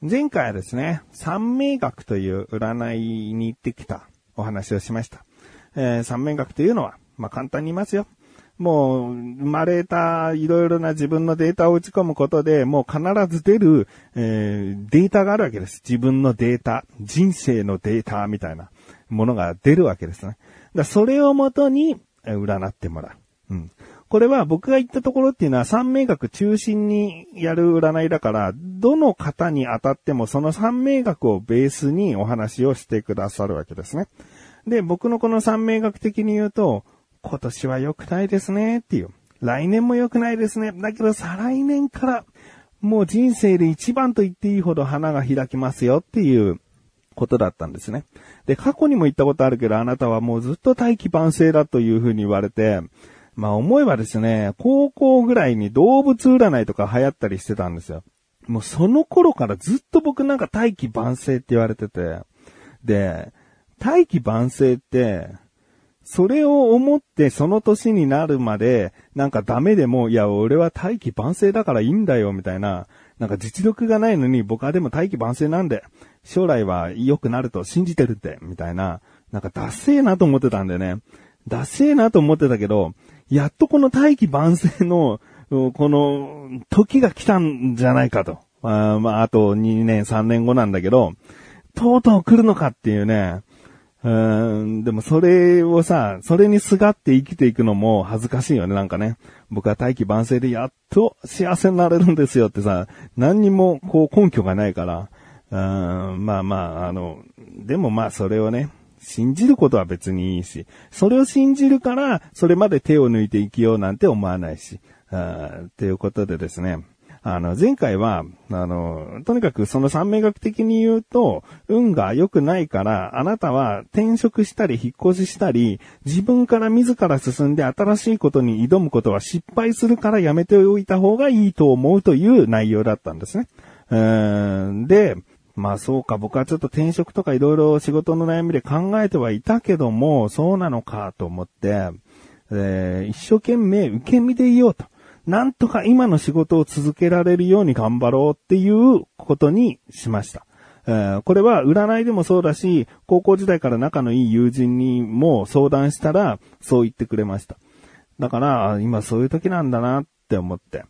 前回はですね、三名学という占いに行ってきたお話をしました。えー、三名学というのは、まあ、簡単に言いますよ。もう、生まれたいろいろな自分のデータを打ち込むことで、もう必ず出る、えー、データがあるわけです。自分のデータ、人生のデータみたいなものが出るわけですね。だそれをもとに、占ってもらう。うん。これは僕が言ったところっていうのは三名学中心にやる占いだから、どの方に当たってもその三名学をベースにお話をしてくださるわけですね。で、僕のこの三名学的に言うと、今年は良くないですねっていう。来年も良くないですね。だけど再来年からもう人生で一番と言っていいほど花が開きますよっていうことだったんですね。で、過去にも言ったことあるけど、あなたはもうずっと大器晩成だというふうに言われて、まあ思えばですね、高校ぐらいに動物占いとか流行ったりしてたんですよ。もうその頃からずっと僕なんか大器晩成って言われてて、で、大器晩成って、それを思ってその年になるまで、なんかダメでも、いや、俺は大器晩成だからいいんだよ、みたいな、なんか実力がないのに僕はでも大器晩成なんで、将来は良くなると信じてるって、みたいな、なんかダセーなと思ってたんでね。ダセーなと思ってたけど、やっとこの大器晩成の、この、時が来たんじゃないかと。あまあ、あと2年、3年後なんだけど、とうとう来るのかっていうね。うん、でもそれをさ、それにすがって生きていくのも恥ずかしいよね、なんかね。僕は大器晩成でやっと幸せになれるんですよってさ、何にもこう根拠がないから。うん、まあまあ、あの、でもまあそれをね、信じることは別にいいし、それを信じるから、それまで手を抜いて生きようなんて思わないし、あということでですね、あの、前回は、あの、とにかくその三名学的に言うと、運が良くないから、あなたは転職したり引っ越ししたり、自分から自ら進んで新しいことに挑むことは失敗するからやめておいた方がいいと思うという内容だったんですね。うーんで、まあそうか、僕はちょっと転職とかいろいろ仕事の悩みで考えてはいたけども、そうなのかと思って、えー、一生懸命受け身でいようと。なんとか今の仕事を続けられるように頑張ろうっていうことにしました。えー、これは占いでもそうだし、高校時代から仲のいい友人にも相談したら、そう言ってくれました。だから、今そういう時なんだなって思って。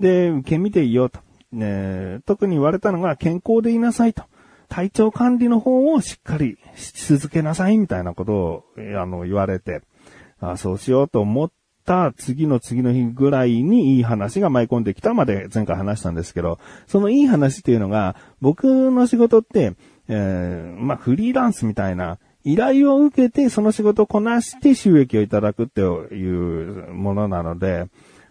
で、受け身でいようと。ね、特に言われたのが健康でいなさいと。体調管理の方をしっかりし続けなさいみたいなことを、あの、言われて、あそうしようと思った次の次の日ぐらいにいい話が舞い込んできたまで前回話したんですけど、そのいい話っていうのが、僕の仕事って、えー、まあ、フリーランスみたいな、依頼を受けてその仕事をこなして収益をいただくっていうものなので、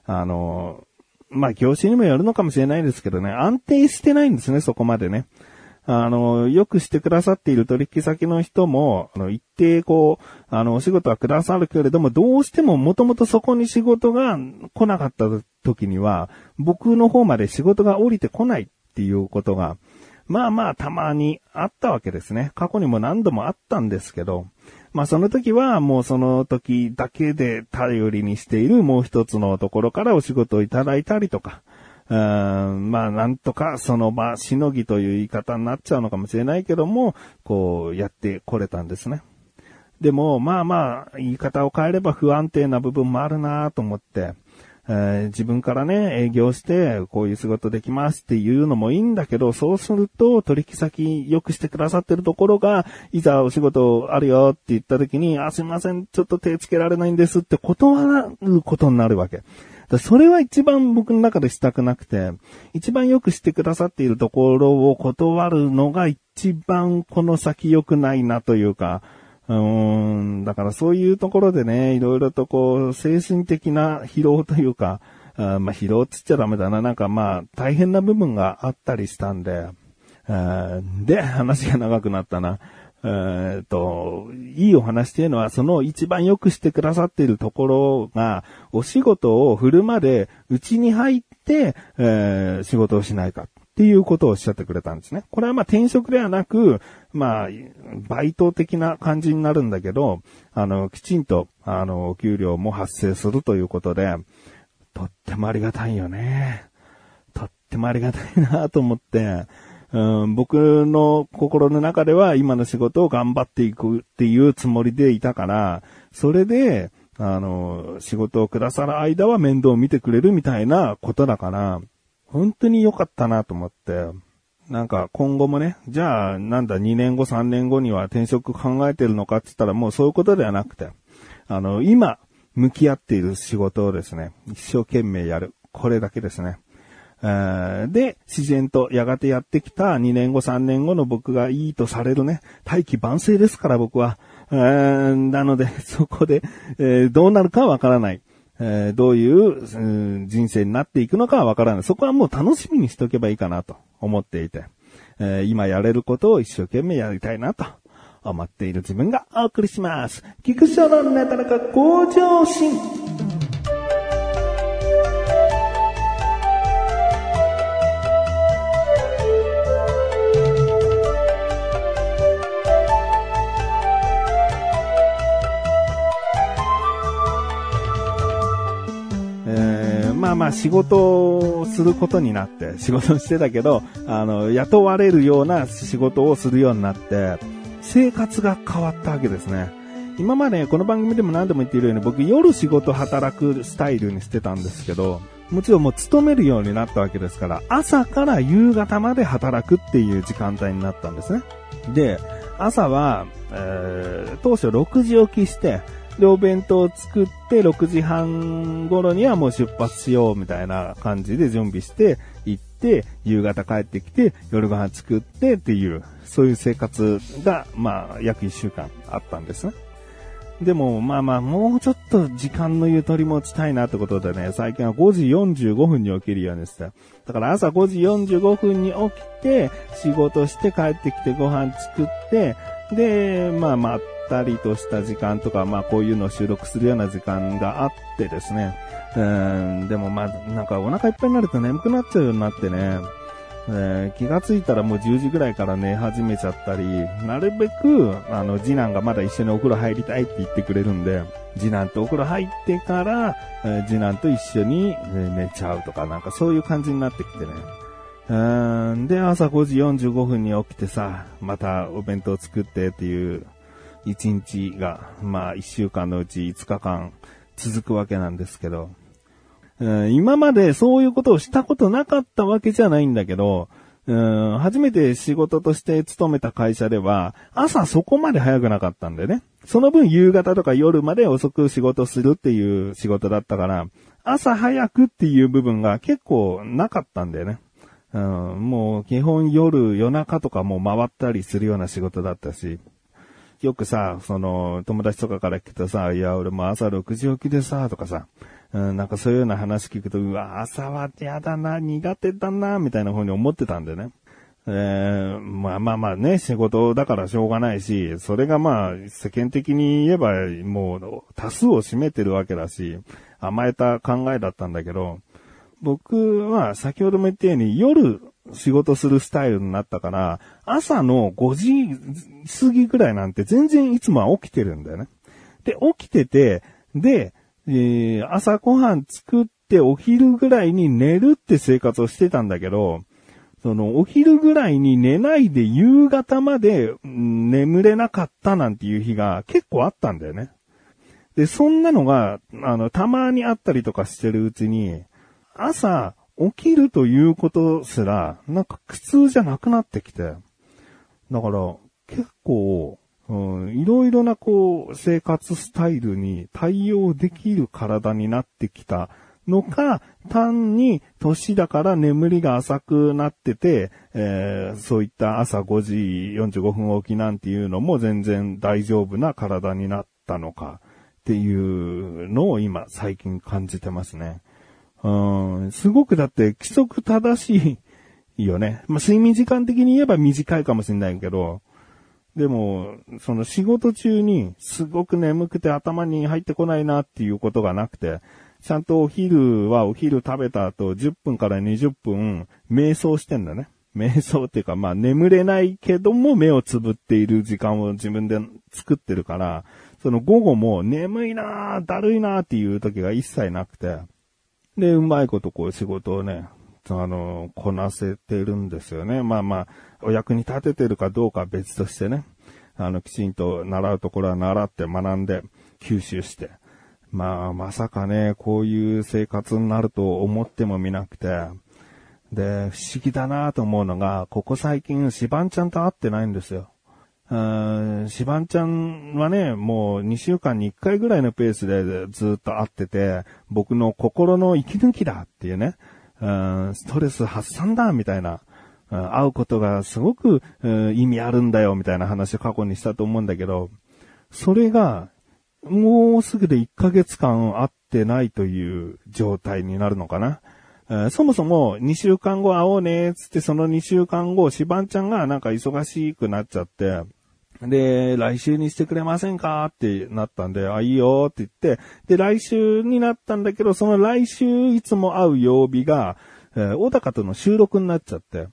あの、まあ、業種にもよるのかもしれないですけどね、安定してないんですね、そこまでね。あの、よくしてくださっている取引先の人も、あの、一定こう、あの、お仕事はくださるけれども、どうしてももともとそこに仕事が来なかった時には、僕の方まで仕事が降りてこないっていうことが、まあまあたまにあったわけですね。過去にも何度もあったんですけど、まあその時はもうその時だけで頼りにしているもう一つのところからお仕事をいただいたりとか、うん、まあなんとかその場しのぎという言い方になっちゃうのかもしれないけども、こうやってこれたんですね。でもまあまあ言い方を変えれば不安定な部分もあるなと思って、えー、自分からね、営業して、こういう仕事できますっていうのもいいんだけど、そうすると、取引先良くしてくださってるところが、いざお仕事あるよって言った時に、あ、すいません、ちょっと手つけられないんですって断ることになるわけ。それは一番僕の中でしたくなくて、一番よくしてくださっているところを断るのが一番この先良くないなというか、うん、だからそういうところでね、いろいろとこう、精神的な疲労というか、あまあ疲労つっちゃダメだな。なんかまあ、大変な部分があったりしたんで、で、話が長くなったな。えっと、いいお話っていうのは、その一番よくしてくださっているところが、お仕事を振るまで、うちに入って、えー、仕事をしないか。っていうことをおっしゃってくれたんですね。これはまあ転職ではなく、まあ、バイト的な感じになるんだけど、あの、きちんと、あの、お給料も発生するということで、とってもありがたいよね。とってもありがたいなと思って、うん、僕の心の中では今の仕事を頑張っていくっていうつもりでいたから、それで、あの、仕事をくださる間は面倒を見てくれるみたいなことだから、本当に良かったなと思って、なんか今後もね、じゃあなんだ2年後3年後には転職考えてるのかって言ったらもうそういうことではなくて、あの、今向き合っている仕事をですね、一生懸命やる。これだけですね。で、自然とやがてやってきた2年後3年後の僕がいいとされるね、大器晩成ですから僕は。なので、そこで、えーどうなるかわからない。えどういう、ん人生になっていくのかはわからない。そこはもう楽しみにしておけばいいかなと思っていて、え今やれることを一生懸命やりたいなと思っている自分がお送りします。菊池のなだらか向上心。まあ仕事をすることになって、仕事をしてたけど、あの、雇われるような仕事をするようになって、生活が変わったわけですね。今までこの番組でも何度も言っているように僕夜仕事働くスタイルにしてたんですけど、もちろんもう勤めるようになったわけですから、朝から夕方まで働くっていう時間帯になったんですね。で、朝は、えー当初6時起きして、で、お弁当を作って、6時半頃にはもう出発しようみたいな感じで準備して、行って、夕方帰ってきて、夜ご飯作ってっていう、そういう生活が、まあ、約1週間あったんですね。でも、まあまあ、もうちょっと時間のゆとり持ちたいなってことでね、最近は5時45分に起きるようにして。だから朝5時45分に起きて、仕事して帰ってきてご飯作って、で、まあまったりとした時間とか、まあこういうのを収録するような時間があってですね。うん、でもまあ、なんかお腹いっぱいになると眠くなっちゃうようになってね。えー気がついたらもう10時ぐらいから寝始めちゃったり、なるべく、あの、次男がまだ一緒にお風呂入りたいって言ってくれるんで、次男とお風呂入ってから、えー次男と一緒にえ寝ちゃうとか、なんかそういう感じになってきてね。うーんで、朝5時45分に起きてさ、またお弁当作ってっていう、一日が、まあ一週間のうち5日間続くわけなんですけど、うん今までそういうことをしたことなかったわけじゃないんだけど、うん初めて仕事として勤めた会社では、朝そこまで早くなかったんだよね。その分夕方とか夜まで遅く仕事するっていう仕事だったから、朝早くっていう部分が結構なかったんだよね。うん、もう基本夜、夜中とかも回ったりするような仕事だったし、よくさ、その、友達とかから聞くとさ、いや、俺も朝6時起きでさ、とかさ、うん、なんかそういうような話聞くと、うわ、朝は嫌だな、苦手だな、みたいな風に思ってたんでね。えー、まあまあまあね、仕事だからしょうがないし、それがまあ、世間的に言えば、もう、多数を占めてるわけだし、甘えた考えだったんだけど、僕は先ほども言ったように夜仕事するスタイルになったから、朝の5時過ぎぐらいなんて全然いつもは起きてるんだよね。で、起きてて、で、えー朝ごはん作ってお昼ぐらいに寝るって生活をしてたんだけど、そのお昼ぐらいに寝ないで夕方までうん眠れなかったなんていう日が結構あったんだよね。で、そんなのが、あの、たまにあったりとかしてるうちに、朝起きるということすら、なんか苦痛じゃなくなってきて。だから、結構、うん、いろいろなこう、生活スタイルに対応できる体になってきたのか、単に年だから眠りが浅くなってて、えーそういった朝5時45分起きなんていうのも全然大丈夫な体になったのかっていうのを今最近感じてますね。うん、すごくだって規則正しいよね。まあ、睡眠時間的に言えば短いかもしれないけど、でも、その仕事中にすごく眠くて頭に入ってこないなっていうことがなくて、ちゃんとお昼はお昼食べた後10分から20分瞑想してんだね。瞑想っていうかまあ眠れないけども目をつぶっている時間を自分で作ってるから、その午後も眠いなぁ、だるいなぁっていう時が一切なくて、で、うまいことこう仕事をね、あの、こなせてるんですよね。まあまあ、お役に立ててるかどうかは別としてね。あの、きちんと習うところは習って学んで、吸収して。まあ、まさかね、こういう生活になると思ってもみなくて。で、不思議だなと思うのが、ここ最近、シバンちゃんと会ってないんですよ。シバンちゃんはね、もう2週間に1回ぐらいのペースでずっと会ってて、僕の心の息抜きだっていうね、ストレス発散だみたいな、会うことがすごく意味あるんだよみたいな話を過去にしたと思うんだけど、それがもうすぐで1ヶ月間会ってないという状態になるのかな。そもそも2週間後会おうねつってその2週間後、シバンちゃんがなんか忙しくなっちゃって、で、来週にしてくれませんかってなったんで、あ、いいよって言って、で、来週になったんだけど、その来週いつも会う曜日が、えー、小高との収録になっちゃって、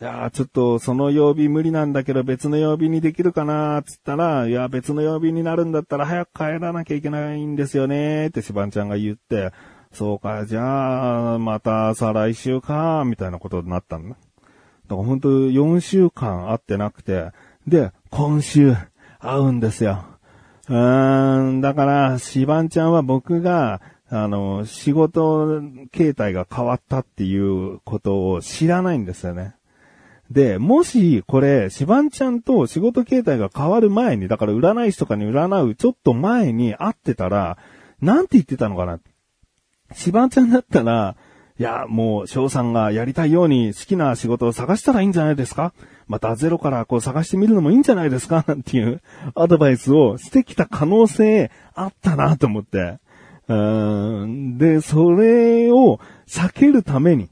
いやー、ちょっとその曜日無理なんだけど別の曜日にできるかなーつったら、いや、別の曜日になるんだったら早く帰らなきゃいけないんですよねーってシバンちゃんが言って、そうか、じゃあ、また再来週かーみたいなことになったんだ。だから本当4週間会ってなくて、で、今週、会うんですよ。うーん、だから、シバンちゃんは僕が、あの、仕事形態が変わったっていうことを知らないんですよね。で、もし、これ、シバンちゃんと仕事形態が変わる前に、だから占い師とかに占うちょっと前に会ってたら、なんて言ってたのかな？シバンちゃんだったら、いや、もう、翔さんがやりたいように好きな仕事を探したらいいんじゃないですか？またゼロからこう探してみるのもいいんじゃないですか？なんていうアドバイスをしてきた可能性あったなと思って。うん。で、それを避けるために、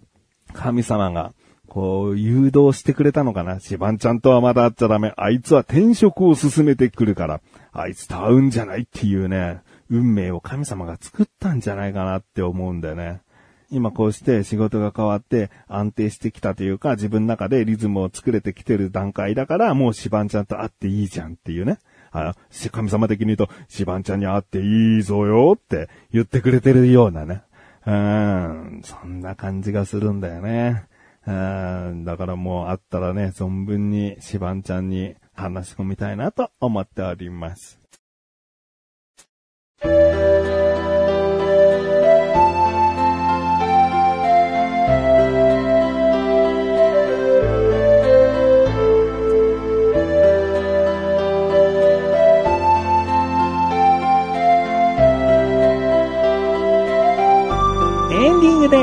神様が、こう、誘導してくれたのかな？シバンちゃんとはまだ会っちゃダメ。あいつは転職を進めてくるから、あいつと会うんじゃないっていうね、運命を神様が作ったんじゃないかなって思うんだよね。今こうして仕事が変わって安定してきたというか、自分の中でリズムを作れてきてる段階だから、もうシバンちゃんと会っていいじゃんっていうね。あ神様的に言うと、シバンちゃんに会っていいぞよって言ってくれてるようなね。うん、そんな感じがするんだよね。うん、だからもう会ったらね、存分にシバンちゃんに話し込みたいなと思っております。エンディングで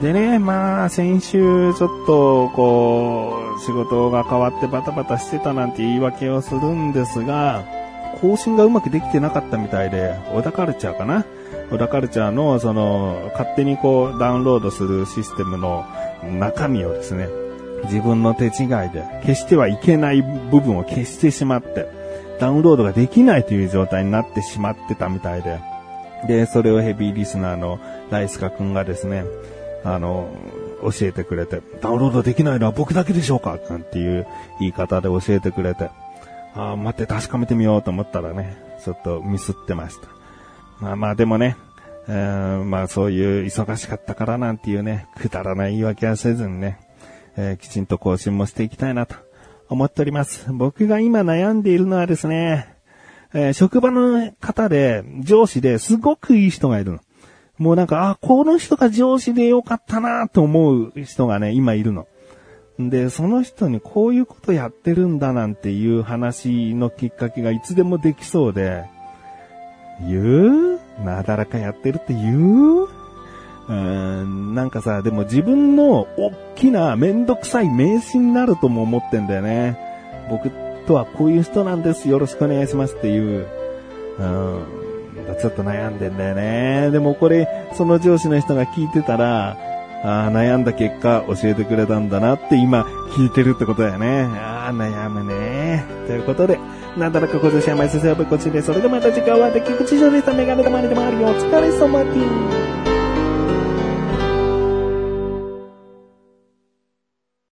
す。でね、まあ、先週ちょっと、こう、仕事が変わってバタバタしてたなんて言い訳をするんですが、更新がうまくできてなかったみたいで、小田カルチャーかな？小田カルチャーの、その、勝手にこう、ダウンロードするシステムの中身をですね、自分の手違いで消してはいけない部分を消してしまって、ダウンロードができないという状態になってしまってたみたいで、で、それをヘビーリスナーのライスカ君がですね、あの、教えてくれて、ダウンロードできないのは僕だけでしょうかなんていう言い方で教えてくれて、ああ、待って確かめてみようと思ったらね、ちょっとミスってました。まあまあでもね、えー、まあそういう忙しかったからなんていうね、くだらない言い訳はせずにね、えー、きちんと更新もしていきたいなと思っております。僕が今悩んでいるのはですね、えー、職場の方で、上司ですごくいい人がいるの。もうなんか、あ、この人が上司でよかったなと思う人がね、今いるの。で、その人にこういうことやってるんだなんていう話のきっかけがいつでもできそうで、言う？なだらかやってるって言う？うーん、なんかさ、でも自分の大きなめんどくさい名刺になるとも思ってんだよね。僕とはこういう人なんです。よろしくお願いしますっていう。うんちょっと悩んでんだよね。でもこれ、その上司の人が聞いてたら、あ悩んだ結果教えてくれたんだなって今聞いてるってことだよね。ああ、悩むね。ということで、なんだらか今年は毎週水曜日こっちで、それでまた時間はで菊池城でしたメガネ玉にでもあるよ。お疲れ様です。